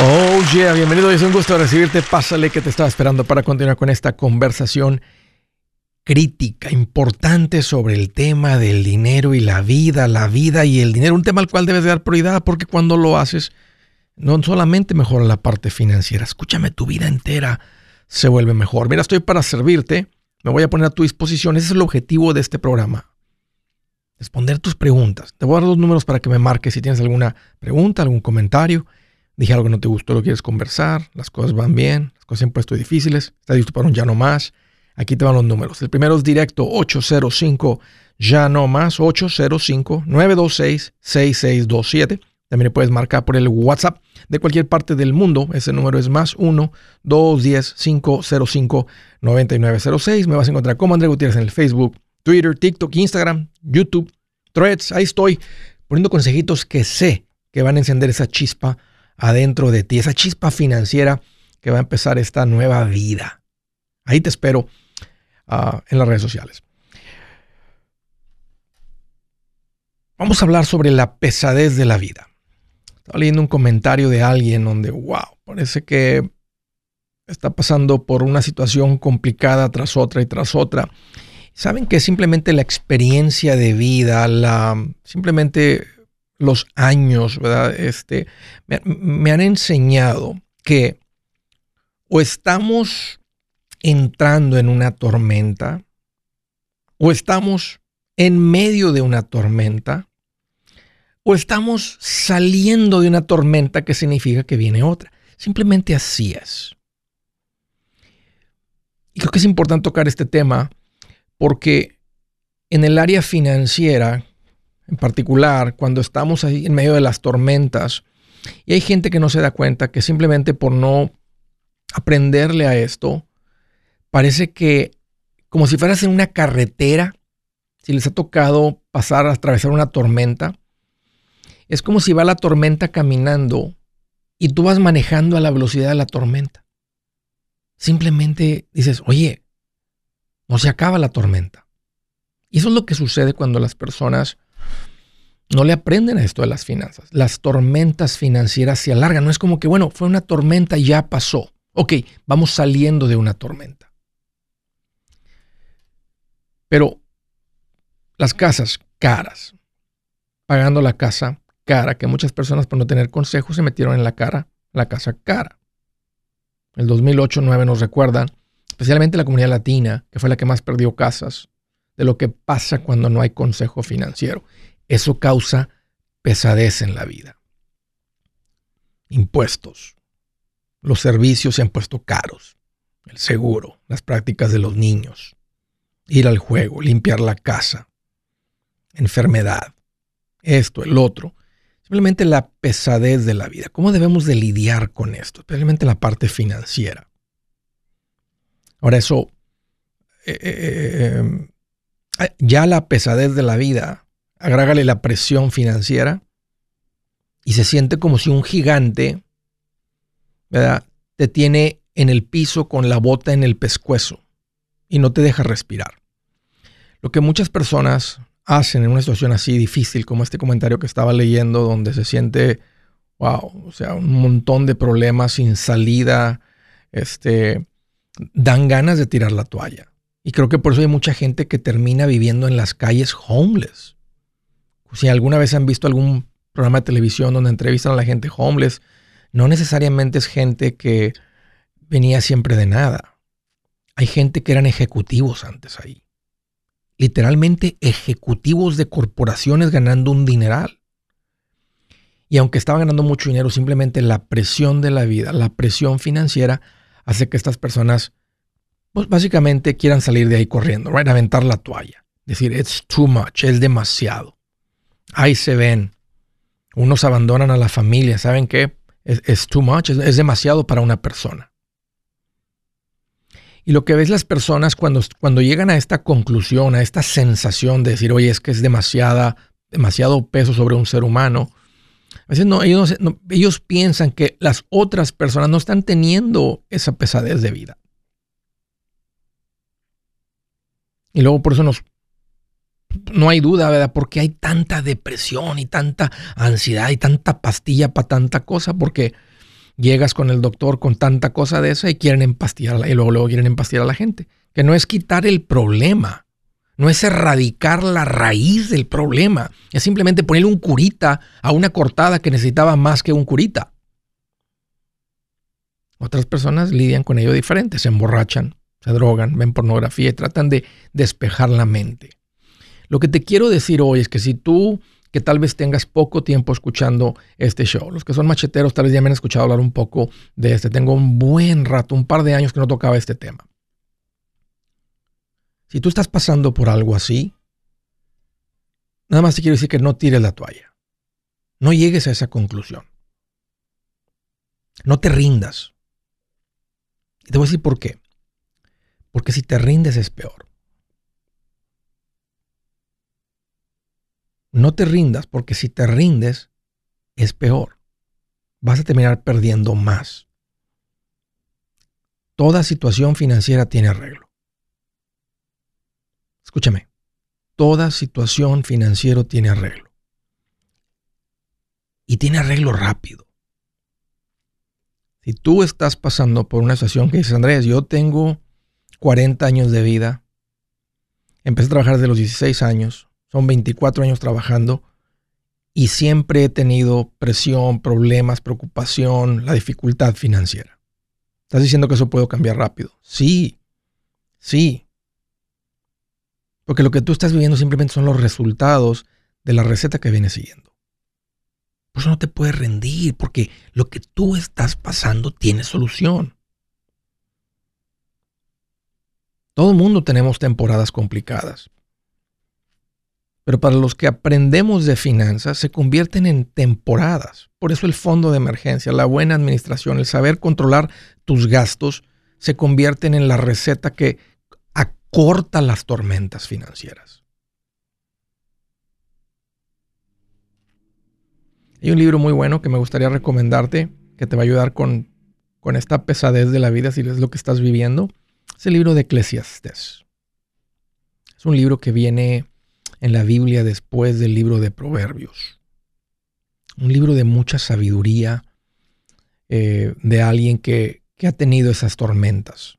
Oh yeah, bienvenido, es un gusto recibirte. Pásale que te estaba esperando para continuar con esta conversación crítica, importante sobre el tema del dinero y la vida, la vida y el dinero, un tema al cual debes dar prioridad porque cuando lo haces no solamente mejora la parte financiera, escúchame, tu vida entera se vuelve mejor. Mira, estoy para servirte, me voy a poner a tu disposición, ese es el objetivo de este programa. Responder tus preguntas. Te voy a dar dos números para que me marques si tienes alguna pregunta, algún comentario dije algo que no te gustó, lo quieres conversar, las cosas van bien, las cosas se han puesto difíciles, estás listo para un ya no más. Aquí te van los números. El primero es directo 805 ya no más 805 926 6627. También puedes marcar por el WhatsApp de cualquier parte del mundo. Ese número es más 1 210 505 9906. Me vas a encontrar como André Gutiérrez en el Facebook, Twitter, TikTok, Instagram, YouTube, Threads. Ahí estoy poniendo consejitos que sé que van a encender esa chispa adentro de ti, esa chispa financiera que va a empezar esta nueva vida. Ahí te espero ah, en las redes sociales. Vamos a hablar sobre la pesadez de la vida. Estaba leyendo un comentario de alguien donde, wow, parece que está pasando por una situación complicada tras otra y tras otra. Saben que simplemente la experiencia de vida, la simplemente los años, ¿verdad? Este, me, han enseñado que o estamos entrando en una tormenta, o estamos en medio de una tormenta, o estamos saliendo de una tormenta que significa que viene otra. Simplemente así es. Y creo que es importante tocar este tema porque en el área financiera, en particular cuando estamos ahí en medio de las tormentas. Y hay gente que no se da cuenta que simplemente por no aprenderle a esto, parece que como si fueras en una carretera, si les ha tocado pasar a atravesar una tormenta, es como si va la tormenta caminando y tú vas manejando a la velocidad de la tormenta. Simplemente dices, oye, no se acaba la tormenta. Y eso es lo que sucede cuando las personas no le aprenden a esto de las finanzas. Las tormentas financieras se alargan. No es como que, bueno, fue una tormenta y ya pasó. Ok, vamos saliendo de una tormenta. Pero las casas caras, pagando la casa cara, que muchas personas por no tener consejos se metieron en la cara, la casa cara. El 2008-2009 nos recuerdan, especialmente la comunidad latina, que fue la que más perdió casas, de lo que pasa cuando no hay consejo financiero. Eso causa pesadez en la vida. Impuestos. Los servicios se han puesto caros. El seguro, las prácticas de los niños, ir al juego, limpiar la casa, enfermedad, esto, el otro. Simplemente la pesadez de la vida. ¿Cómo debemos de lidiar con esto? Especialmente la parte financiera. Ahora eso, eh, eh, eh, ya la pesadez de la vida agrégale la presión financiera y se siente como si un gigante te tiene en el piso con la bota en el pescuezo y no te deja respirar. Lo que muchas personas hacen en una situación así difícil como este comentario que estaba leyendo donde se siente, wow, o sea, un montón de problemas sin salida, este, dan ganas de tirar la toalla. Y creo que por eso hay mucha gente que termina viviendo en las calles homeless. Si alguna vez han visto algún programa de televisión donde entrevistan a la gente homeless, no necesariamente es gente que venía siempre de nada. Hay gente que eran ejecutivos antes ahí. Literalmente ejecutivos de corporaciones ganando un dineral. Y aunque estaban ganando mucho dinero, simplemente la presión de la vida, la presión financiera, hace que estas personas, pues básicamente quieran salir de ahí corriendo, right? aventar la toalla. Decir, it's too much, es demasiado. Ahí se ven. Unos abandonan a la familia. ¿Saben qué? Es, too much, es, demasiado para una persona. Y lo que ves las personas cuando, cuando llegan a esta conclusión, a esta sensación de decir, oye, es que es demasiada, demasiado peso sobre un ser humano, a veces no, ellos, ellos piensan que las otras personas no están teniendo esa pesadez de vida. Y luego por eso nos no hay duda, ¿verdad? Porque hay tanta depresión y tanta ansiedad y tanta pastilla para tanta cosa, porque llegas con el doctor con tanta cosa de esa y quieren empastillar y luego, luego quieren empastillar a la gente. Que no es quitar el problema, no es erradicar la raíz del problema, es simplemente ponerle un curita a una cortada que necesitaba más que un curita. Otras personas lidian con ello diferente, se emborrachan, se drogan, ven pornografía y tratan de despejar la mente. Lo que te quiero decir hoy es que si tú que tal vez tengas poco tiempo escuchando este show. Los que son macheteros tal vez ya me han escuchado hablar un poco de este. Tengo un buen rato, un par de años que no tocaba este tema. Si tú estás pasando por algo así, nada más te quiero decir que no tires la toalla. No llegues a esa conclusión. No te rindas. Y te voy a decir por qué. Porque si te rindes es peor. No te rindas porque si te rindes es peor. Vas a terminar perdiendo más. Toda situación financiera tiene arreglo. Escúchame, toda situación financiera tiene arreglo. Y tiene arreglo rápido. Si tú estás pasando por una situación que dices, Andrés, yo tengo 40 años de vida, empecé a trabajar desde los 16 años, son 24 años trabajando y siempre he tenido presión, problemas, preocupación, la dificultad financiera. ¿Estás diciendo que eso puedo cambiar rápido? Sí, sí. Porque lo que tú estás viviendo simplemente son los resultados de la receta que vienes siguiendo. Por eso no te puedes rendir, porque lo que tú estás pasando tiene solución. Todo el mundo tenemos temporadas complicadas. Pero para los que aprendemos de finanzas se convierten en temporadas. Por eso el fondo de emergencia, la buena administración, el saber controlar tus gastos, se convierten en la receta que acorta las tormentas financieras. Hay un libro muy bueno que me gustaría recomendarte, que te va a ayudar con, con esta pesadez de la vida, si es lo que estás viviendo. Es el libro de Eclesiastes. Es un libro que viene en la Biblia después del libro de Proverbios. Un libro de mucha sabiduría eh, de alguien que, que ha tenido esas tormentas.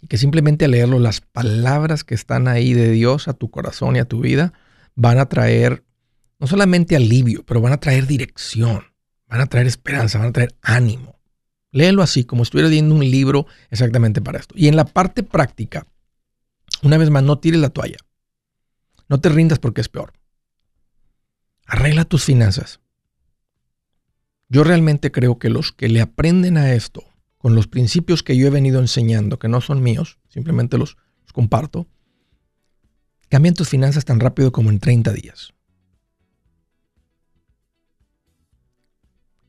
Y que simplemente al leerlo, las palabras que están ahí de Dios a tu corazón y a tu vida van a traer no solamente alivio, pero van a traer dirección, van a traer esperanza, van a traer ánimo. Léelo así, como si estuviera leyendo un libro exactamente para esto. Y en la parte práctica, una vez más, no tires la toalla. No te rindas porque es peor. Arregla tus finanzas. Yo realmente creo que los que le aprenden a esto con los principios que yo he venido enseñando, que no son míos, simplemente los, comparto, cambian tus finanzas tan rápido como en 30 días.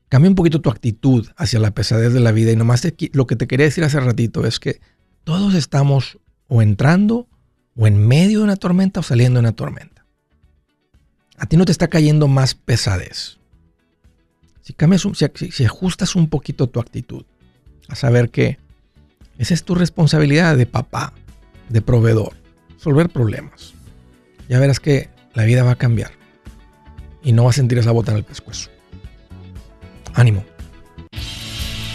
Cambia un poquito tu actitud hacia la pesadez de la vida y nomás lo que te quería decir hace ratito es que todos estamos o entrando o en medio de una tormenta o saliendo de una tormenta. A ti no te está cayendo más pesadez. Si, cambias si, ajustas un poquito tu actitud a saber que esa es tu responsabilidad de papá, de proveedor, resolver problemas. Ya verás que la vida va a cambiar y no vas a sentir esa bota en el pescuezo. Ánimo.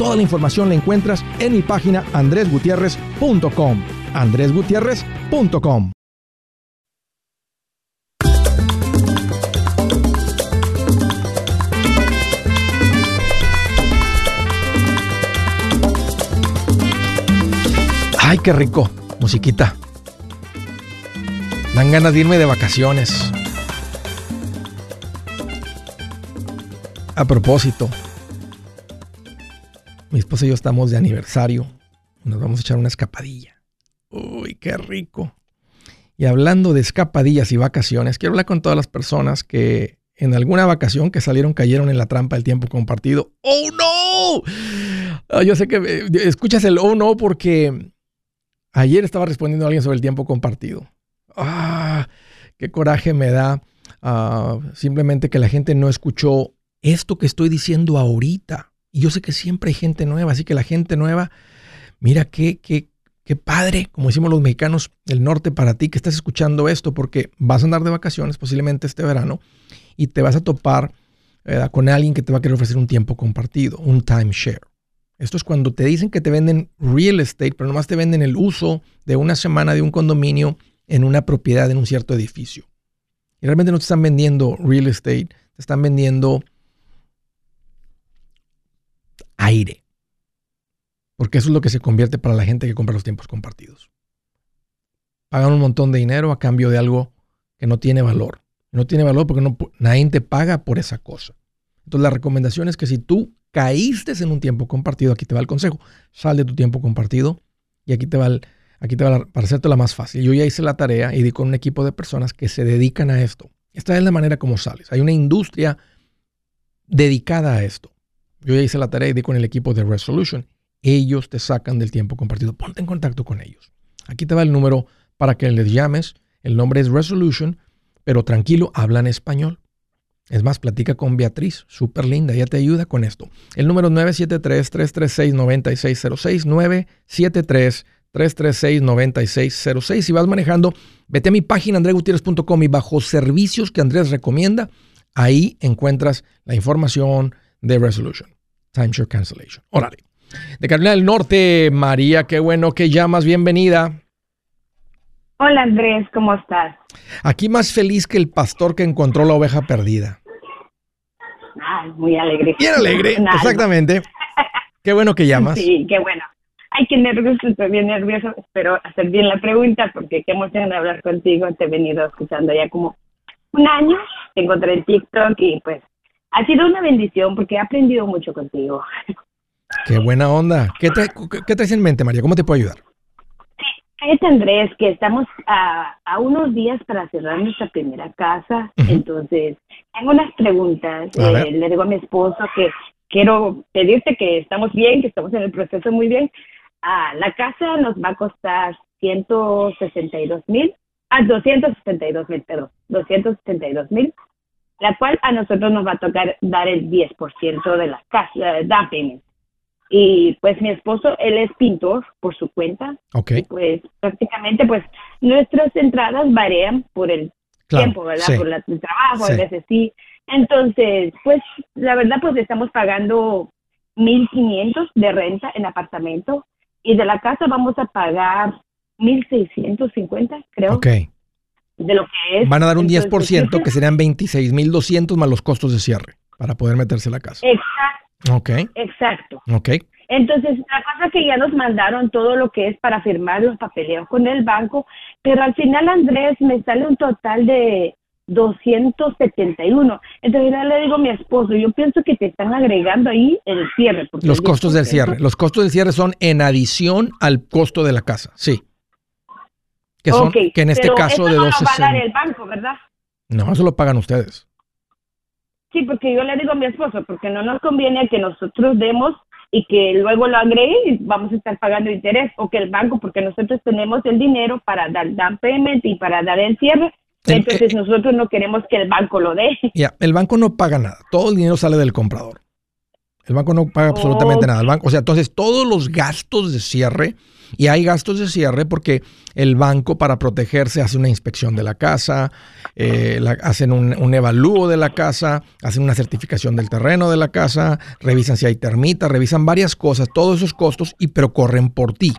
Toda la información la encuentras en mi página andresgutierrez.com. andresgutierrez.com. Ay, qué rico, musiquita. Dan ganas de irme de vacaciones. A propósito, mi esposa y yo estamos de aniversario. Nos vamos a echar una escapadilla. Uy, qué rico. Y hablando de escapadillas y vacaciones, quiero hablar con todas las personas que en alguna vacación que salieron cayeron en la trampa del tiempo compartido. ¡Oh, no! Ah, yo sé que eh, escuchas el oh, no porque ayer estaba respondiendo a alguien sobre el tiempo compartido. ¡Ah! ¡Qué coraje me da! Ah, simplemente que la gente no escuchó esto que estoy diciendo ahorita. Y yo sé que siempre hay gente nueva, así que la gente nueva, mira qué, qué, qué padre, como decimos los mexicanos del norte, para ti que estás escuchando esto, porque vas a andar de vacaciones posiblemente este verano y te vas a topar con alguien que te va a querer ofrecer un tiempo compartido, un timeshare. Esto es cuando te dicen que te venden real estate, pero nomás te venden el uso de una semana de un condominio en una propiedad en un cierto edificio. Y realmente no te están vendiendo real estate, te están vendiendo aire. Porque eso es lo que se convierte para la gente que compra los tiempos compartidos. Pagan un montón de dinero a cambio de algo que no tiene valor. No tiene valor porque no, nadie te paga por esa cosa. Entonces la recomendación es que si tú caíste en un tiempo compartido, aquí te va el consejo. Sal de tu tiempo compartido y aquí te va, aquí te va para hacerte la más fácil. Yo ya hice la tarea y di con un equipo de personas que se dedican a esto. Esta es la manera como sales. Hay una industria dedicada a esto. Yo ya hice la tarea y di con el equipo de Resolution. Ellos te sacan del tiempo compartido. Ponte en contacto con ellos. Aquí te va el número para que les llames. El nombre es Resolution, pero tranquilo, hablan español. Es más, platica con Beatriz, súper linda, ella te ayuda con esto. El número es 973-336-9606, 973-336-9606. Si vas manejando, vete a mi página andregutierrez.com y bajo servicios que Andrés recomienda, ahí encuentras la información, de Resolution. Timeshare Cancellation. Órale. De Carolina del Norte, María, qué bueno que llamas. Bienvenida. Hola Andrés, ¿cómo estás? Aquí más feliz que el pastor que encontró la oveja perdida. Ay, muy alegre. Bien alegre, exactamente. Qué bueno que llamas. Sí, qué bueno. Ay, qué nervioso, estoy bien nervioso. Espero hacer bien la pregunta porque qué emoción de hablar contigo. Te he venido escuchando ya como un año. Te encontré en TikTok y pues ha sido una bendición porque he aprendido mucho contigo. Qué buena onda. ¿Qué, te, qué traes en mente, María? ¿Cómo te puedo ayudar? Sí, Andrés, que estamos a, a, unos días para cerrar nuestra primera casa. Entonces, tengo unas preguntas. Eh, le digo a mi esposo que quiero pedirte que estamos bien, que estamos en el proceso muy bien. Ah, la casa nos va a costar 162 mil, ah, 262 mil, perdón, 262 mil la cual a nosotros nos va a tocar dar el 10% de la casa, da payment. Y pues mi esposo, él es pintor por su cuenta. Ok. pues prácticamente pues nuestras entradas varían por el tiempo, ¿verdad? Por el trabajo, a veces sí. Entonces, pues la verdad pues estamos pagando 1.500 de renta en apartamento y de la casa vamos a pagar 1.650, creo. Ok de lo que es. Van a dar un 10% que serían 26.200 más los costos de cierre para poder meterse a la casa. Exacto. Ok. Exacto. Ok. Entonces, la cosa es que ya nos mandaron todo lo que es para firmar los papeleos con el banco, pero al final, Andrés, me sale un total de 271. Entonces ya le digo a mi esposo, yo pienso que te están agregando ahí el cierre. Los costos del cierre. Los costos del cierre son en adición al costo de la casa, sí. Que, son, que en este caso de no va a dar el banco, ¿verdad? No, eso lo pagan ustedes. Sí, porque yo le digo a mi esposo, porque no nos conviene que nosotros demos y que luego lo agregue y vamos a estar pagando interés, o que el banco, porque nosotros tenemos el dinero para dar down payment y para dar el cierre, entonces nosotros no queremos que el banco lo dé. Ya, el banco no paga nada, todo el dinero sale del comprador. El banco no paga absolutamente nada. El banco, o sea, entonces todos los gastos de cierre, y hay gastos de cierre porque el banco para protegerse hace una inspección de la casa, eh, hacen un, un, evalúo de la casa, hacen una certificación del terreno de la casa, revisan si hay termitas, revisan varias cosas, todos esos costos, y pero corren por ti.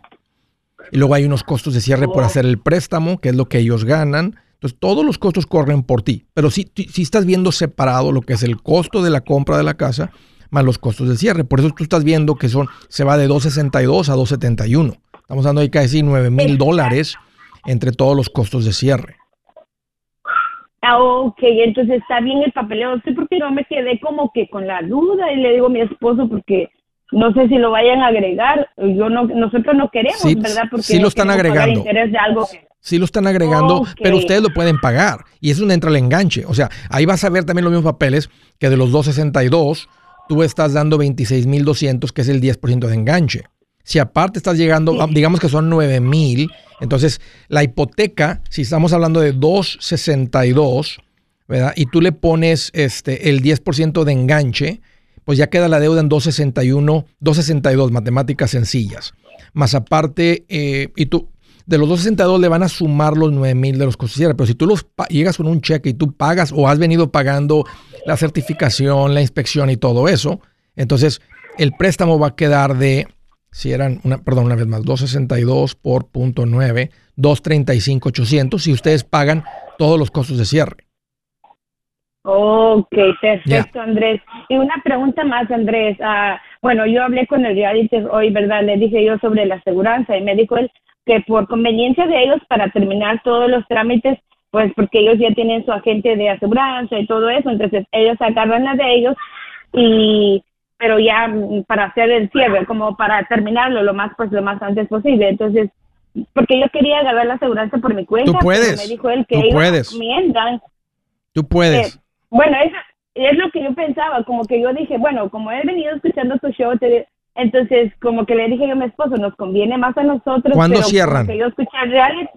Y luego hay unos costos de cierre por hacer el préstamo, que es lo que ellos ganan. Entonces, todos los costos corren por ti. Pero si, si estás viendo separado lo que es el costo de la compra de la casa más los costos de cierre. Por eso tú estás viendo que son, se va de 2.62 a 2.71. Estamos dando ahí casi 9 mil dólares entre todos los costos de cierre. Ah, ok, entonces está bien el papeleo. Sí, porque no me quedé como que con la duda y le digo a mi esposo porque no sé si lo vayan a agregar. Yo no, nosotros no queremos, ¿verdad? Porque sí lo están agregando. De algo Sí lo están agregando, pero ustedes lo pueden pagar. Y es donde entra el enganche. O sea, ahí vas a ver también los mismos papeles que de los 262 tú estás dando 26.200, que es el 10% de enganche. Si aparte estás llegando, digamos que son 9.000, entonces la hipoteca, si estamos hablando de 262, ¿verdad? Y tú le pones este, el 10% de enganche, pues ya queda la deuda en 261, 262, matemáticas sencillas. Más aparte, eh, y tú, de los 262 le van a sumar los 9 mil de los costos Pero si tú los llegas con un cheque y tú pagas o has venido pagando la certificación, la inspección y todo eso, entonces el préstamo va a quedar de, si eran, una, perdón, una vez más, 262 por punto 9, 235, 800, si ustedes pagan todos los costos de cierre. Ok, perfecto, Andrés. Y una pregunta más, Andrés. Ah, bueno, yo hablé con el reality hoy, ¿verdad? Le dije yo sobre la aseguranza y me dijo él que por conveniencia de ellos para terminar todos los trámites, pues porque ellos ya tienen su agente de aseguranza y todo eso, entonces ellos agarran la de ellos y pero ya mm, para hacer el cierre, como para terminarlo lo más pues lo más antes posible. Entonces, porque yo quería agarrar la aseguranza por mi cuenta, tú puedes, me dijo él que tú puedes. Tú puedes. bueno, eso es lo que yo pensaba, como que yo dije, bueno, como he venido escuchando tu show, te, entonces, como que le dije yo a mi esposo, nos conviene más a nosotros. ¿Cuándo cierran? Que yo escuché reales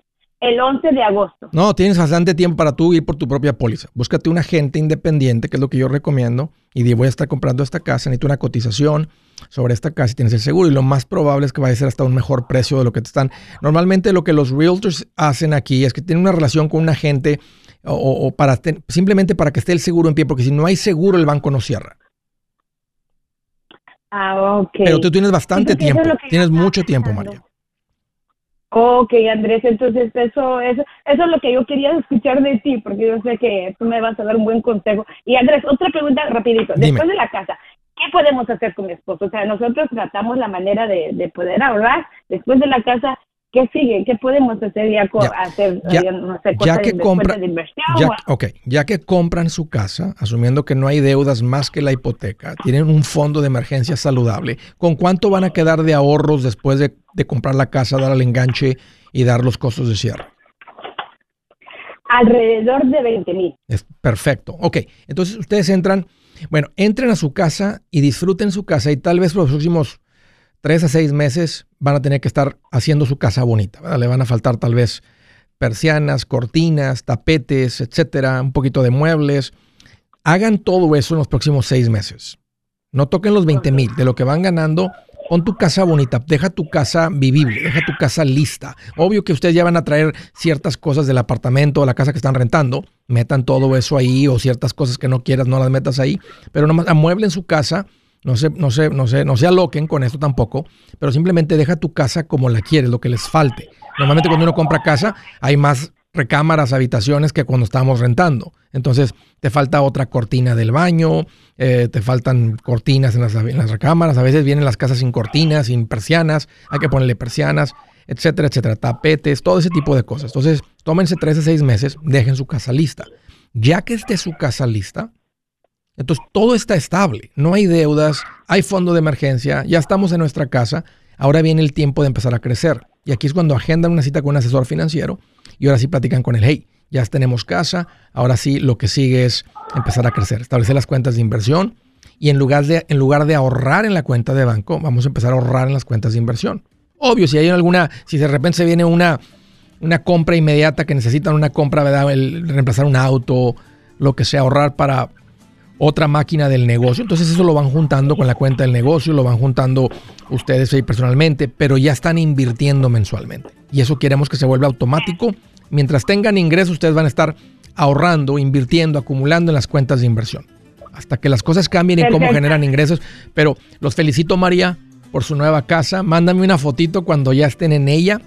el 11 de agosto. No, tienes bastante tiempo para tú ir por tu propia póliza. Búscate un agente independiente, que es lo que yo recomiendo, y di, voy a estar comprando esta casa, necesito una cotización sobre esta casa y tienes el seguro. Y lo más probable es que vaya a ser hasta un mejor precio de lo que te están. Normalmente lo que los realtors hacen aquí es que tienen una relación con un agente o, para simplemente para que esté el seguro en pie, porque si no hay seguro, el banco no cierra. Ah, ok. Pero tú tienes bastante tiempo, tienes mucho tiempo, María. Ok, Andrés, entonces eso, eso, eso es lo que yo quería escuchar de ti, porque yo sé que tú me vas a dar un buen consejo. Y Andrés, otra pregunta rapidito. Después de la casa, ¿qué podemos hacer con mi esposo? O sea, nosotros tratamos la manera de, de poder ahorrar. Después de la casa, ¿Qué sigue? ¿Qué podemos hacer ya, hacer, no sé, ya que compran, ya, ok, ya que compran su casa, asumiendo que no hay deudas más que la hipoteca, tienen un fondo de emergencia saludable, ¿con cuánto van a quedar de ahorros después de, comprar la casa, dar el enganche y dar los costos de cierre? Alrededor de 20 mil. Es perfecto. Ok, entonces ustedes entran, bueno, entren a su casa y disfruten su casa y tal vez por los próximos tres a seis meses van a tener que estar haciendo su casa bonita. Le van a faltar tal vez persianas, cortinas, tapetes, etcétera, un poquito de muebles. Hagan todo eso en los próximos seis meses. No toquen los 20 mil. De lo que van ganando, pon tu casa bonita, deja tu casa vivible, deja tu casa lista. Obvio que ustedes ya van a traer ciertas cosas del apartamento o la casa que están rentando. Metan todo eso ahí o ciertas cosas que no quieras, no las metas ahí. Pero nomás amueblen su casa no se, no, se, no, se, no se aloquen con esto tampoco, pero simplemente deja tu casa como la quieres, lo que les falte. Normalmente cuando uno compra casa hay más recámaras, habitaciones que cuando estamos rentando. Entonces te falta otra cortina del baño, eh, te faltan cortinas en las, en las, recámaras, a veces vienen las casas sin cortinas, sin persianas, hay que ponerle persianas, etcétera, etcétera, tapetes, todo ese tipo de cosas. Entonces tómense tres a seis meses, dejen su casa lista. Ya que esté su casa lista, entonces todo está estable, no hay deudas, hay fondo de emergencia, ya estamos en nuestra casa, ahora viene el tiempo de empezar a crecer. Y aquí es cuando agendan una cita con un asesor financiero y ahora sí platican con él, hey, ya tenemos casa, ahora sí lo que sigue es empezar a crecer, establecer las cuentas de inversión y en lugar de, en lugar de ahorrar en la cuenta de banco, vamos a empezar a ahorrar en las cuentas de inversión. Obvio, si hay alguna, si de repente se viene una, una compra inmediata que necesitan una compra. El, reemplazar un auto, lo que sea, ahorrar para otra máquina del negocio. Entonces eso lo van juntando con la cuenta del negocio, lo van juntando ustedes ahí personalmente, pero ya están invirtiendo mensualmente. Y eso queremos que se vuelva automático. Mientras tengan ingresos, ustedes van a estar ahorrando, invirtiendo, acumulando en las cuentas de inversión. Hasta que las cosas cambien y cómo generan ingresos. Pero los felicito, María, por su nueva casa. Mándame una fotito cuando ya estén en ella.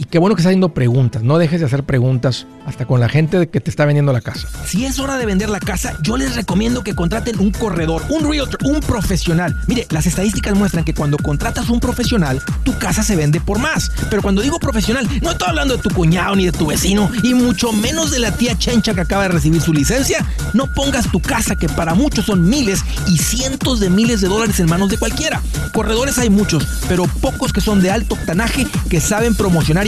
Y qué bueno que estás haciendo preguntas. No dejes de hacer preguntas hasta con la gente que te está vendiendo la casa. Si es hora de vender la casa, yo les recomiendo que contraten un corredor, un realtor, un profesional. Mire, las estadísticas muestran que cuando contratas un profesional, tu casa se vende por más. Pero cuando digo profesional, no estoy hablando de tu cuñado ni de tu vecino, y mucho menos de la tía Chencha que acaba de recibir su licencia. No pongas tu casa, que para muchos son miles y cientos de miles de dólares en manos de cualquiera. Corredores hay muchos, pero pocos que son de alto octanaje que saben promocionar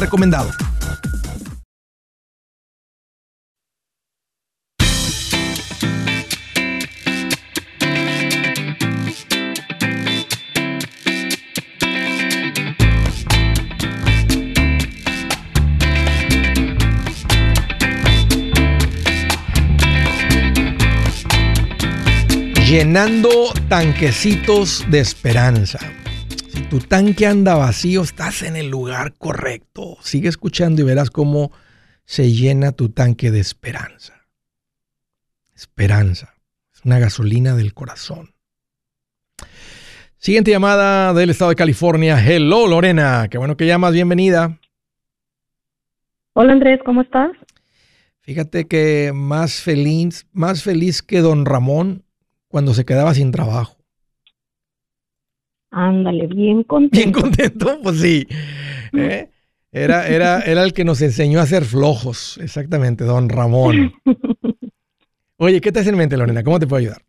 recomendado. llenando tanquecitos de esperanza. Tu tanque anda vacío, estás en el lugar correcto. Sigue escuchando y verás cómo se llena tu tanque de esperanza. Esperanza. Es una gasolina del corazón. Siguiente llamada del estado de California. Hello, Lorena. Qué bueno que llamas. Bienvenida. Hola, Andrés. ¿Cómo estás? Fíjate que más feliz, más feliz que don Ramón cuando se quedaba sin trabajo. Ándale, bien contento. Bien contento, pues sí. ¿eh? Era, era, era el que nos enseñó a ser flojos, exactamente, don Ramón. Oye, ¿qué te hace en mente, Lorena? ¿Cómo te puedo ayudar?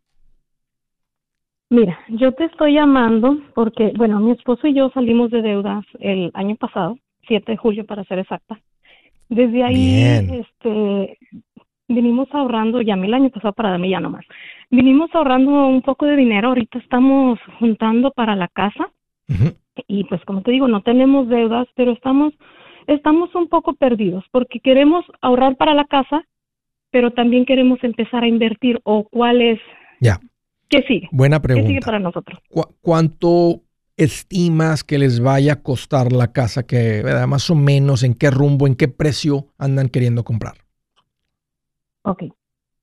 Mira, yo te estoy llamando porque, bueno, mi esposo y yo salimos de deudas el año pasado, 7 de julio para ser exacta. Desde ahí, este, vinimos ahorrando, ya el año pasado para darme ya nomás, vinimos ahorrando un poco de dinero, ahorita estamos juntando para la casa y pues como te digo, no tenemos deudas, pero estamos, estamos un poco perdidos porque queremos ahorrar para la casa, pero también queremos empezar a invertir o cuál es... Ya. ¿Qué sigue? Buena pregunta. ¿Qué sigue para nosotros? ¿Cuánto estimas que les vaya a costar la casa? Que, Más o menos, ¿en qué rumbo, en qué precio andan queriendo comprar? Ok,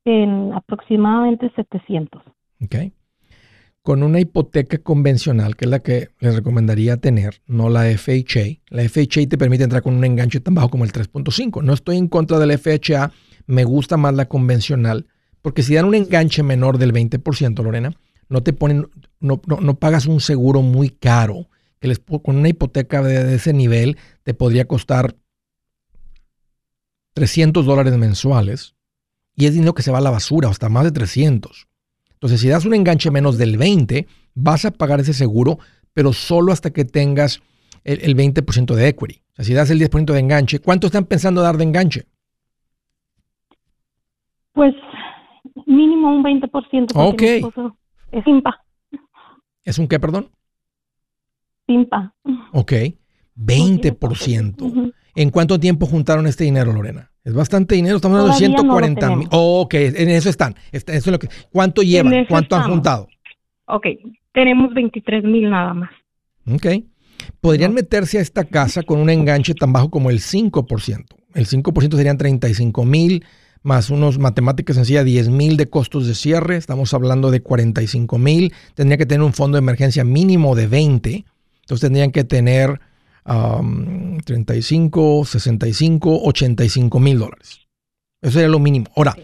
en aproximadamente 700. Ok. Con una hipoteca convencional, que es la que les recomendaría tener, no la FHA. La FHA te permite entrar con un enganche tan bajo como el 3.5. No estoy en contra de la FHA, me gusta más la convencional, porque si dan un enganche menor del 20%, Lorena, no te ponen, no, no, pagas un seguro muy caro. Que les, con una hipoteca de, de ese nivel te podría costar 300 dólares mensuales y es dinero que se va a la basura, hasta más de 300. Entonces, si das un enganche menos del 20, vas a pagar ese seguro, pero solo hasta que tengas el, 20% de equity. O sea, si das el 10% de enganche, ¿cuánto están pensando dar de enganche? Pues mínimo un 20%. Ok. Es IMPA. ¿Es un qué, perdón? IMPA. Ok. 20%. ¿En cuánto tiempo juntaron este dinero, Lorena? Es bastante dinero, estamos hablando de 140 mil. ok, en eso están. Eso es lo que, ¿Cuánto llevan? ¿Cuánto han juntado? Ok, tenemos 23 mil nada más. Ok. Podrían meterse a esta casa con un enganche tan bajo como el 5%. El 5% serían 35 mil, más unos matemáticas sencillas, 10 mil de costos de cierre. Estamos hablando de 45 mil. Tendría que tener un fondo de emergencia mínimo de 20. Entonces tendrían que tener 35, 65, 85 mil dólares. Eso sería lo mínimo. Ahora,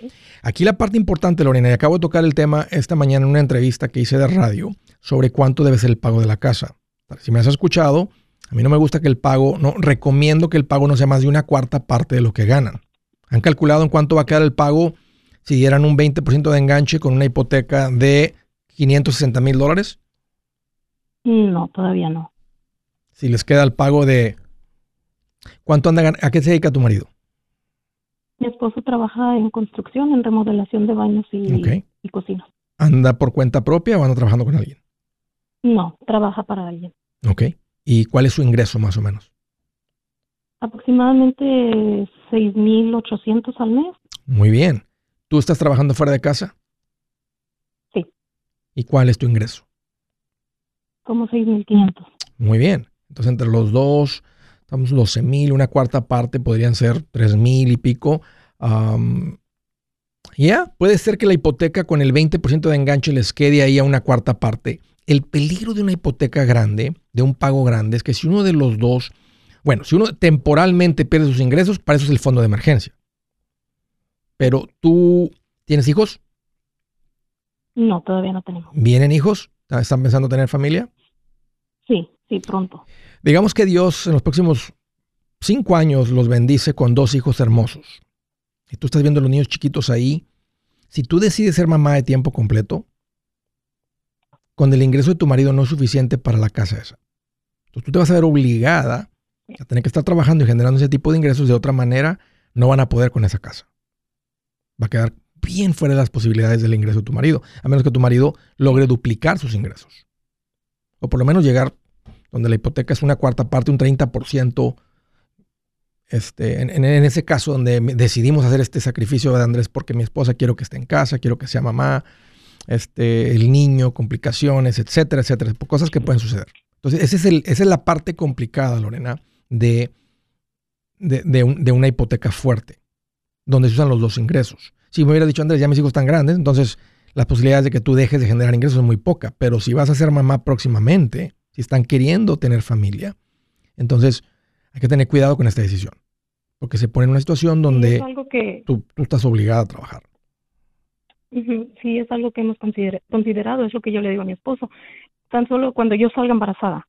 aquí la parte importante, Lorena, y acabo de tocar el tema esta mañana en una entrevista que hice de radio sobre cuánto debe ser el pago de la casa. Si me has escuchado, a mí no me gusta que el pago, no recomiendo que el pago no sea más de una cuarta parte de lo que ganan. ¿Han calculado en cuánto va a quedar el pago si dieran un 20% de enganche con una hipoteca de 560 mil dólares? No, todavía no. Si les queda el pago de... ¿Cuánto anda ¿A qué se dedica tu marido? Mi esposo trabaja en construcción, en remodelación de baños y, y cocinas. ¿Anda por cuenta propia o anda trabajando con alguien? No, trabaja para alguien. Ok. ¿Y cuál es su ingreso más o menos? Aproximadamente 6.800 al mes. Muy bien. ¿Tú estás trabajando fuera de casa? Sí. ¿Y cuál es tu ingreso? Como 6.500. Muy bien. Entonces, entre los dos, estamos 12.000, una cuarta parte podrían ser 3.000 y pico. ya, puede ser que la hipoteca con el 20% de enganche les quede ahí a una cuarta parte. El peligro de una hipoteca grande, de un pago grande, es que si uno de los dos, bueno, si uno temporalmente pierde sus ingresos, para eso es el fondo de emergencia. Pero tú, ¿tienes hijos? No, todavía no tenemos. ¿Vienen hijos? ¿Están pensando tener familia? Sí, sí, pronto. Digamos que Dios en los próximos cinco años los bendice con dos hijos hermosos. Y tú estás viendo a los niños chiquitos ahí. Si tú decides ser mamá de tiempo completo, con el ingreso de tu marido no es suficiente para la casa esa. Entonces tú te vas a ver obligada a tener que estar trabajando y generando ese tipo de ingresos. De otra manera, no van a poder con esa casa. Va a quedar bien fuera de las posibilidades del ingreso de tu marido, a menos que tu marido logre duplicar sus ingresos. O por lo menos llegar donde la hipoteca es una cuarta parte, un 30%. Este, en, ese caso donde decidimos hacer este sacrificio de Andrés porque mi esposa quiero que esté en casa, quiero que sea mamá, este, el niño, complicaciones, etcétera, etcétera, cosas que pueden suceder. Entonces, es el, esa es la parte complicada, Lorena, de, de, una hipoteca fuerte, donde se usan los dos ingresos. Si me hubiera dicho, Andrés, ya mis hijos están grandes, entonces las posibilidades de que tú dejes de generar ingresos son muy pocas. Pero si vas a ser mamá próximamente, si están queriendo tener familia, entonces hay que tener cuidado con esta decisión. Porque se pone en una situación donde tú, tú estás obligada a trabajar. Sí, es algo que hemos considerado, es lo que yo le digo a mi esposo. Tan solo cuando yo salga embarazada,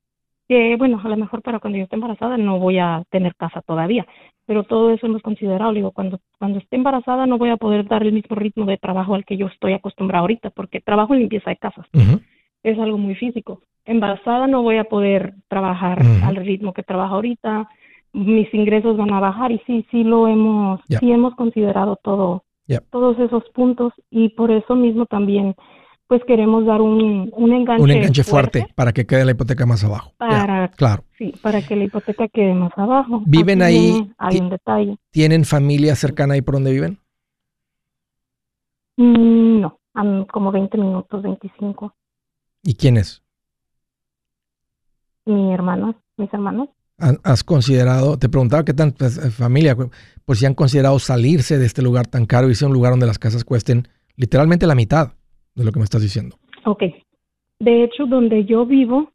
que bueno, a lo mejor para cuando yo esté embarazada no voy a tener casa todavía, pero todo eso hemos considerado. Le digo, cuando, cuando esté embarazada no voy a poder dar el mismo ritmo de trabajo al que yo estoy acostumbrada ahorita, porque trabajo en limpieza de casas. Es algo muy físico. Embarazada no voy a poder trabajar al ritmo que trabajo ahorita, mis ingresos van a bajar y sí, sí lo hemos, sí hemos considerado todo todos esos puntos y por eso mismo también pues queremos dar un, un enganche, un enganche fuerte, para que quede la hipoteca más abajo. Para, claro. Sí, para que la hipoteca quede más abajo. ¿Viven ahí? Hay un detalle. ¿Tienen familia cercana ahí por donde viven? Mm, no, como 20 minutos, 25. ¿Y quiénes? Mi hermana, mis hermanos. ¿Has considerado, te preguntaba qué tan pues, eh, familia, pues si han considerado salirse de este lugar tan caro y irse a un lugar donde las casas cuesten literalmente la mitad de lo que me estás diciendo? Ok. De hecho, donde yo vivo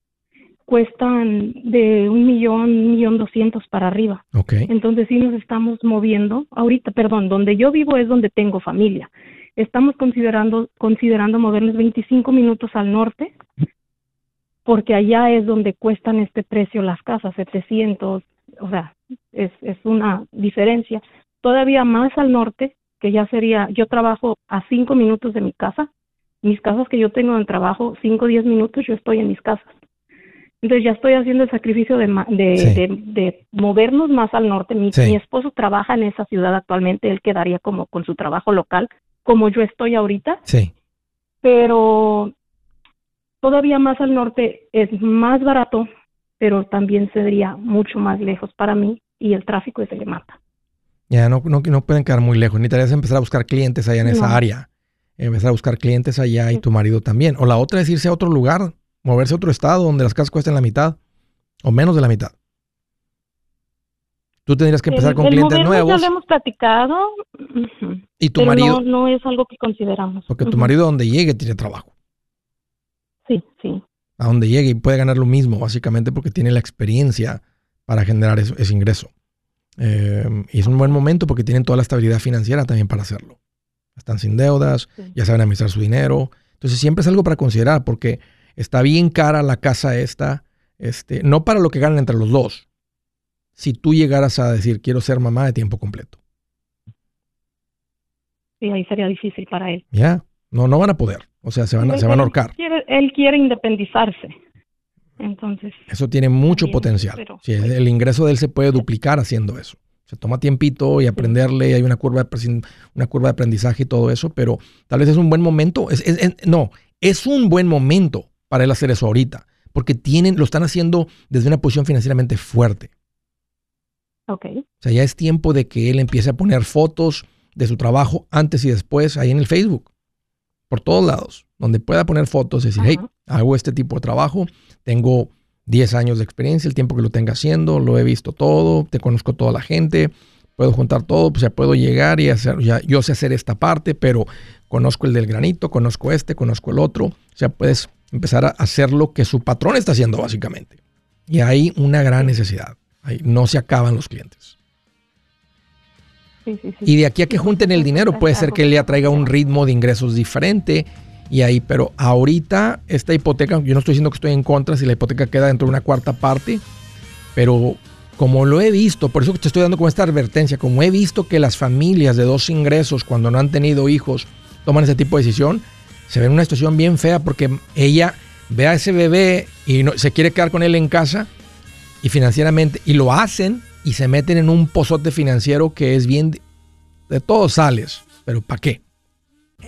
cuestan de un millón, un millón doscientos para arriba. Ok. Entonces sí nos estamos moviendo. Ahorita, perdón, donde yo vivo es donde tengo familia. Estamos considerando, considerando movernos 25 minutos al norte porque allá es donde cuestan este precio las casas, 700, o sea, es, es una diferencia. Todavía más al norte, que ya sería, yo trabajo a cinco minutos de mi casa, mis casas que yo tengo en trabajo, cinco o diez minutos, yo estoy en mis casas. Entonces ya estoy haciendo el sacrificio de, de, de, movernos más al norte. Mi, mi, esposo trabaja en esa ciudad actualmente, él quedaría como con su trabajo local, como yo estoy ahorita. Sí. Pero Todavía más al norte es más barato, pero también sería mucho más lejos para mí y el tráfico es el que mata. Ya, no, no, no pueden quedar muy lejos. Necesitarías empezar a buscar clientes allá en esa área. Empezar a buscar clientes allá y tu marido también. O la otra es irse a otro lugar, moverse a otro estado donde las casas cuesten la mitad o menos de la mitad. Tú tendrías que empezar con clientes nuevos. Ya lo hemos platicado. Y tu marido. No, es algo que consideramos. Porque tu marido, donde llegue, tiene trabajo. Sí, sí. A donde llegue y puede ganar lo mismo, básicamente porque tiene la experiencia para generar ese ingreso. Em, y es un buen momento porque tienen toda la estabilidad financiera también para hacerlo. Están sin deudas, ya saben administrar su dinero. Entonces siempre es algo para considerar porque está bien cara la casa esta, este, no para lo que ganan entre los dos. Si tú llegaras a decir quiero ser mamá de tiempo completo. Sí, ahí sería difícil para él. Ya, no, no van a poder. O sea, se van, a, se van a ahorcar. él quiere independizarse. Entonces. Eso tiene mucho potencial. el ingreso de él se puede duplicar haciendo eso. Se toma tiempito y aprenderle, hay una curva, de, una curva de aprendizaje y todo eso, pero tal vez es un buen momento. no, es un buen momento para él hacer eso ahorita, porque tienen, lo están haciendo desde una posición financieramente fuerte. Ok. O sea, ya es tiempo de que él empiece a poner fotos de su trabajo antes y después ahí en el Facebook, por todos lados, donde pueda poner fotos, decir, hey, hago este tipo de trabajo, tengo 10 años de experiencia, el tiempo que lo tenga haciendo, lo he visto todo, te conozco toda la gente, puedo juntar todo, pues ya puedo llegar y hacer, ya, yo sé hacer esta parte, pero conozco el del granito, conozco este, conozco el otro, o sea, puedes empezar a hacer lo que su patrón está haciendo básicamente. Y hay una gran necesidad, ahí no se acaban los clientes. Y de aquí a que junten el dinero, puede ser que él ya traiga un ritmo de ingresos diferente y ahí, pero ahorita esta hipoteca, yo no estoy diciendo que estoy en contra si la hipoteca queda dentro de una cuarta parte, pero como lo he visto, por eso te estoy dando como esta advertencia, como he visto que las familias de dos ingresos cuando no han tenido hijos toman ese tipo de decisión, se ven en una situación bien fea porque ella ve a ese bebé y se quiere quedar con él en casa y financieramente, y lo hacen y se meten en un pozote financiero que es bien de, todos sales, pero ¿para qué?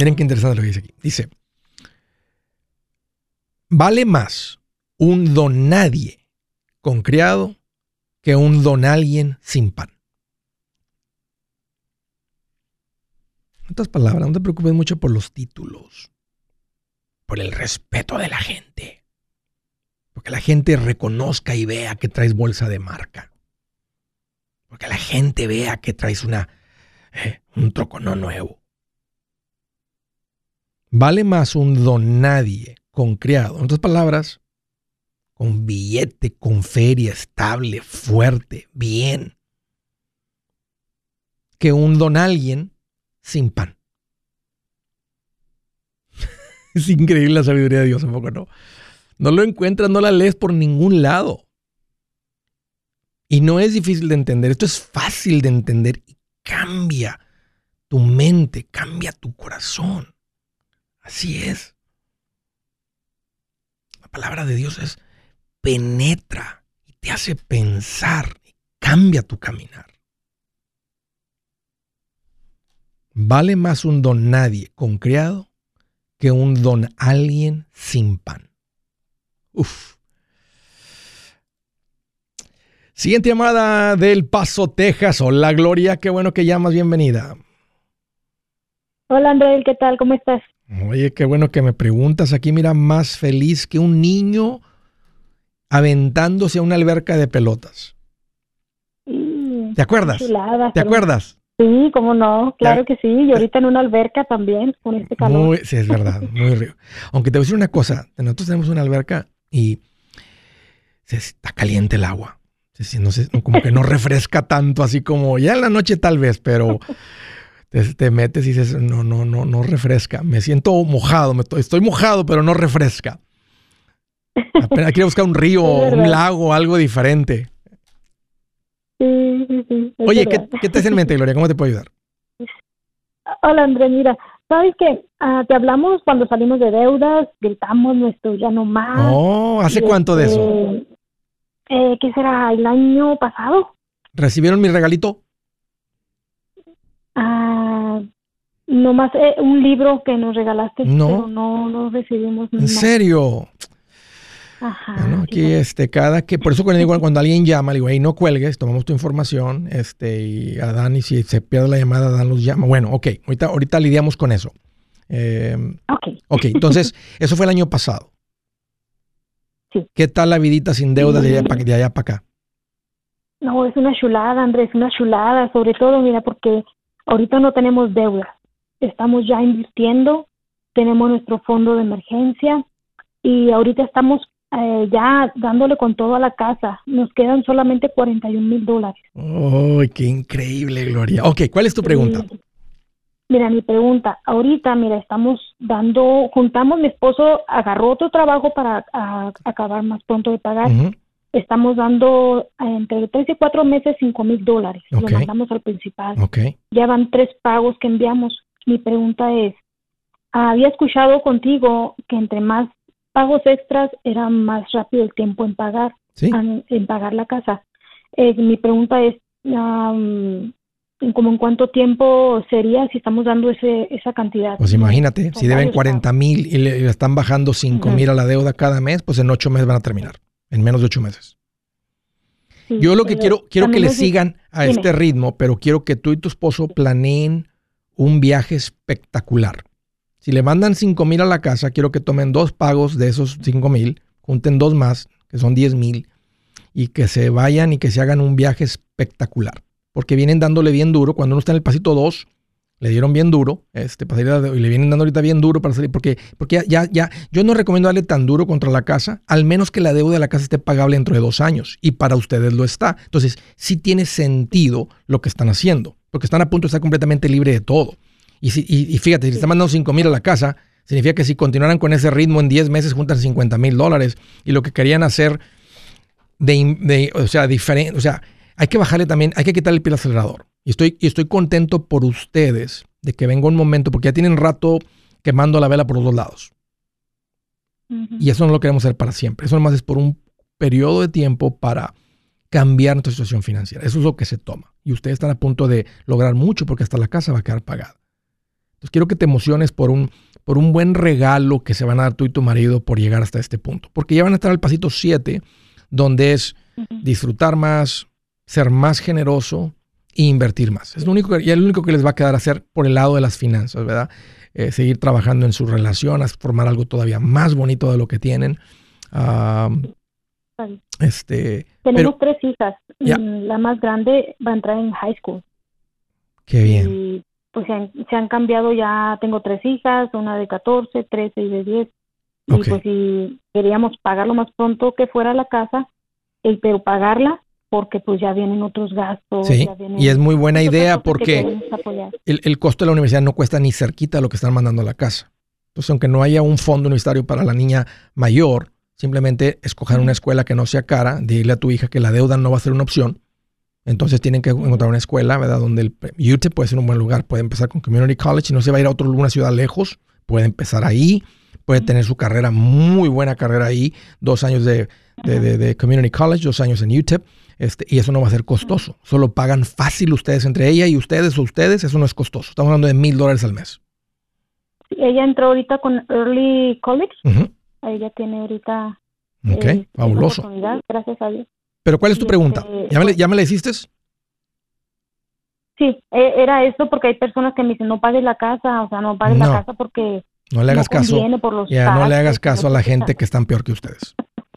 miren qué interesante lo que dice aquí. Dice, vale más un don nadie con criado que un don alguien sin pan. Palabras, no te preocupes mucho por los títulos, por el respeto de la gente, porque la gente reconozca y vea que traes bolsa de marca. Porque la gente vea que traes una, eh, un trocono nuevo. Vale más un don nadie con criado. En otras palabras, con billete, con feria, estable, fuerte, bien. Que un don alguien sin pan. es increíble la sabiduría de Dios, un poco no. No lo encuentras, no la lees por ningún lado. Y no es difícil de entender, esto es fácil de entender y cambia tu mente, cambia tu corazón. Así es. La palabra de Dios es penetra y te hace pensar y cambia tu caminar. Vale más un don nadie con criado que un don alguien sin pan. Uf. Siguiente llamada del Paso, Texas. Hola, Gloria, qué bueno que llamas, bienvenida. Hola, André, ¿qué tal? ¿Cómo estás? Oye, qué bueno que me preguntas. Aquí mira, más feliz que un niño aventándose a una alberca de pelotas. ¿Te acuerdas? ¿Te acuerdas? Sí, cómo no, claro que sí. Y ahorita en una alberca también, con este calor. Muy, sí, es verdad, muy río. Aunque te voy a decir una cosa, nosotros tenemos una alberca y se está caliente el agua. No sé, como que no refresca tanto, así como ya en la noche tal vez, pero te, metes y dices, no, no, no, no refresca. Me siento mojado, me estoy, mojado, pero no refresca. Apenas quiero buscar un río, un lago, algo diferente. Oye, ¿qué, ¿qué, te hace en mente, Gloria? ¿Cómo te puedo ayudar? Hola, Andrés, mira, ¿sabes qué? Ah, te hablamos cuando salimos de deudas, gritamos nuestro ya no más. Oh, ¿hace cuánto de eso? Este, eh, ¿Qué será? ¿El año pasado? ¿Recibieron mi regalito? Ah, nomás eh, un libro que nos regalaste, no. pero no lo recibimos. ¿En serio? Ajá. Bueno, aquí este, cada que, por eso cuando, digo, cuando alguien llama, le digo, hey, no cuelgues, tomamos tu información, este, y a Dan, y si se pierde la llamada, Dan los llama. Bueno, ok, ahorita, ahorita lidiamos con eso. Eh, ok. Ok, entonces, eso fue el año pasado. Sí. ¿Qué tal la vidita sin deuda de allá para, de allá para acá? No, es una chulada, Andrés, una chulada, sobre todo, mira, porque ahorita no tenemos deuda. Estamos ya invirtiendo, tenemos nuestro fondo de emergencia y ahorita estamos eh, ya dándole con todo a la casa. Nos quedan solamente 41 mil dólares. ¡Ay, qué increíble, Gloria! Ok, ¿cuál es tu pregunta? Mira, mi pregunta, ahorita, mira, estamos dando, juntamos, mi esposo agarró otro trabajo para acabar más pronto de pagar. Estamos dando eh, entre tres y cuatro meses cinco mil dólares. Lo mandamos al principal. Ya van tres pagos que enviamos. Mi pregunta es, había escuchado contigo que entre más pagos extras era más rápido el tiempo en pagar, en, pagar la casa. Eh, mi pregunta es, como en cuánto tiempo sería si estamos dando ese, esa cantidad. Pues imagínate, si deben 40 mil y le, están bajando 5 mil a la deuda cada mes, pues en ocho meses van a terminar, en menos de ocho meses. Yo lo que quiero, quiero que le sigan a este ritmo, pero quiero que tú y tu esposo planeen un viaje espectacular. Si le mandan 5 mil a la casa, quiero que tomen dos pagos de esos 5 mil, junten dos más, que son 10 mil, y que se vayan y que se hagan un viaje espectacular porque vienen dándole bien duro. Cuando uno está en el pasito 2, le dieron bien duro, este, y le vienen dando ahorita bien duro para salir, porque, porque ya, ya, yo no recomiendo darle tan duro contra la casa, al menos que la deuda de la casa esté pagable dentro de dos años, y para ustedes lo está. Entonces, sí tiene sentido lo que están haciendo, porque están a punto de estar completamente libre de todo. Y, si, y, fíjate, si le están mandando 5 mil a la casa, significa que si continuaran con ese ritmo en 10 meses juntan 50 mil dólares, y lo que querían hacer de, de o sea, diferente, o sea, hay que bajarle también, hay que quitarle el pie al acelerador. Y estoy, y estoy contento por ustedes de que venga un momento, porque ya tienen rato quemando la vela por los dos lados. Y eso no lo queremos hacer para siempre. Eso nomás es por un periodo de tiempo para cambiar nuestra situación financiera. Eso es lo que se toma. Y ustedes están a punto de lograr mucho porque hasta la casa va a quedar pagada. Entonces quiero que te emociones por un, por un buen regalo que se van a dar tú y tu marido por llegar hasta este punto. Porque ya van a estar al pasito 7, donde es disfrutar más, ser más generoso e invertir más. Es lo único que, y el único que les va a quedar hacer por el lado de las finanzas, ¿verdad? Eh, seguir trabajando en su relación, formar algo todavía más bonito de lo que tienen. Este, Tenemos tres hijas. La más grande va a entrar en high school. Qué bien. Y pues se han, cambiado ya, tengo tres hijas, una de 14, 13 y de 10. Y pues si queríamos pagarlo más pronto que fuera la casa, pero pagarla porque pues ya vienen otros gastos. Sí, y es muy buena idea porque el, costo de la universidad no cuesta ni cerquita lo que están mandando a la casa. Entonces, aunque no haya un fondo universitario para la niña mayor, simplemente escoger una escuela que no sea cara, dile a tu hija que la deuda no va a ser una opción. Entonces tienen que encontrar una escuela, ¿verdad? Donde el UTEP puede ser un buen lugar. Puede empezar con Community College y no se va a ir a otra una ciudad lejos. Puede empezar ahí. Puede tener su carrera, muy buena carrera ahí. Dos años de, de, de Community College, dos años en UTEP. Este, y eso no va a ser costoso. Solo pagan fácil ustedes entre ella y ustedes o ustedes. Eso no es costoso. Estamos hablando de mil dólares al mes. Ella entró ahorita con Early College. Ella tiene ahorita. Ok, eh, fabuloso. Gracias a Dios. Pero ¿cuál es tu pregunta? Este, ¿Ya, me, pues ¿Ya me la hiciste? Sí, e, era esto porque hay personas que me dicen no pagues la casa, o sea, no pagues la casa porque no le hagas caso. ya no le hagas caso a la gente que están peor que ustedes.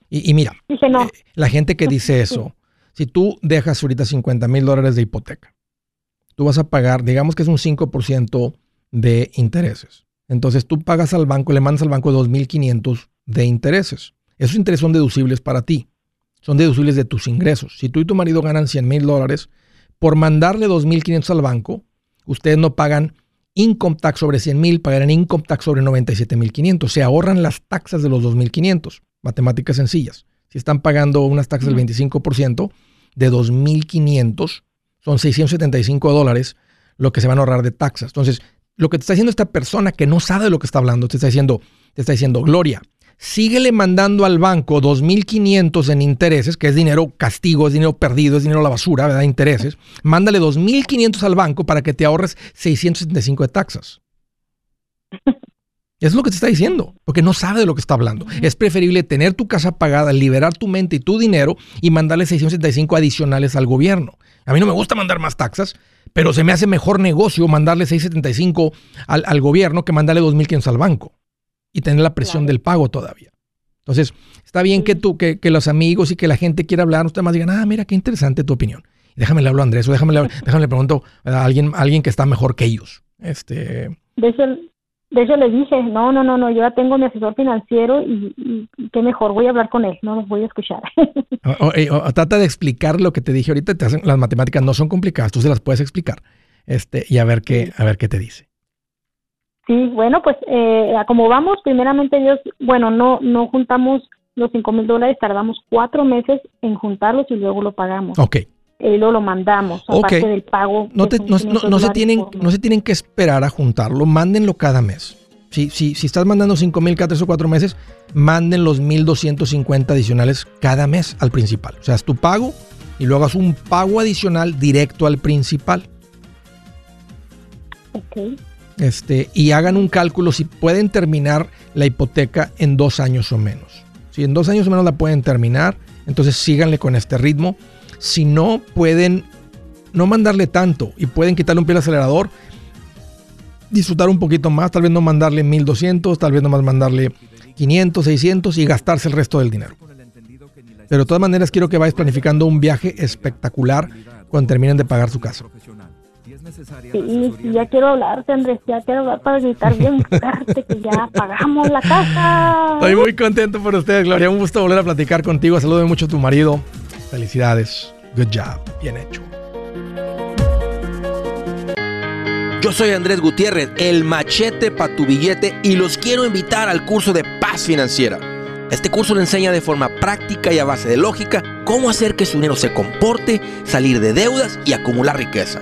Y, mira, eh, la gente que dice eso, si tú dejas ahorita 50 mil dólares de hipoteca, tú vas a pagar, digamos que es un 5% de intereses. Entonces tú pagas al banco, le mandas al banco 2.500 de intereses. Esos intereses son deducibles para ti. Son deducibles de tus ingresos. Si tú y tu marido ganan 100 mil dólares, por mandarle 2.500 al banco, ustedes no pagan income tax sobre 100 mil, pagarán income tax sobre 97.500. Se ahorran las taxas de los 2.500. Matemáticas sencillas. Si están pagando unas taxas del 25%, de 2.500 son 675 dólares lo que se van a ahorrar de taxas. Entonces, lo que te está diciendo esta persona que no sabe de lo que está hablando, te está diciendo, te está diciendo, Gloria, síguele mandando al banco 2.500 en intereses, que es dinero castigo, es dinero perdido, es dinero a la basura, ¿verdad? Intereses. Mándale 2.500 al banco para que te ahorres 675 de taxas. Es lo que te está diciendo, porque no sabe de lo que está hablando. Es preferible tener tu casa pagada, liberar tu mente y tu dinero y mandarle 675 adicionales al gobierno. A mí no me gusta mandar más taxas, pero se me hace mejor negocio mandarle 675 al, al gobierno que mandarle 2.500 al banco y tener la presión del pago todavía. Entonces, está bien que tú, que, los amigos y que la gente quiera hablar, ustedes más digan, ah, mira, qué interesante tu opinión. déjame le hablo a Andrés o déjame le, déjame le pregunto a alguien, alguien que está mejor que ellos. Este... De hecho, de hecho le dije, no, no, no, no, yo ya tengo mi asesor financiero y, qué mejor, voy a hablar con él, no los voy a escuchar. trata de explicar lo que te dije ahorita, te hacen, las matemáticas no son complicadas, tú se las puedes explicar este, y a ver qué, a ver qué te dice. Sí, bueno, pues eh, como vamos, primeramente Dios, bueno, no, no juntamos los cinco mil dólares, tardamos cuatro meses en juntarlos y luego lo pagamos. Ok. Y luego lo mandamos, aparte del pago. No, no, se tienen, no se tienen que esperar a juntarlo, mándenlo cada mes. Si, si, si estás mandando cinco mil cada tres o cuatro meses, manden los 1.250 adicionales cada mes al principal. O sea, es tu pago y luego hagas un pago adicional directo al principal. Ok. Este, y hagan un cálculo si pueden terminar la hipoteca en dos años o menos. Si en dos años o menos la pueden terminar, entonces síganle con este ritmo. Si no, pueden no mandarle tanto y pueden quitarle un pie al acelerador, disfrutar un poquito más, tal vez no mandarle 1200, tal vez nomás mandarle 500, 600 y gastarse el resto del dinero. Pero de todas maneras quiero que vayas planificando un viaje espectacular cuando terminen de pagar su casa. Sí, ya quiero hablarte, Andrés, ya quiero hablar para gritar bien fuerte que ya pagamos la casa. Estoy muy contento por ustedes, Gloria. Un gusto volver a platicar contigo. Saludo mucho a tu marido. Felicidades. Good job. Bien hecho. Yo soy Andrés Gutiérrez, el machete para tu billete y los quiero invitar al curso de paz financiera. Este curso le enseña de forma práctica y a base de lógica cómo hacer que su dinero se comporte, salir de deudas y acumular riqueza.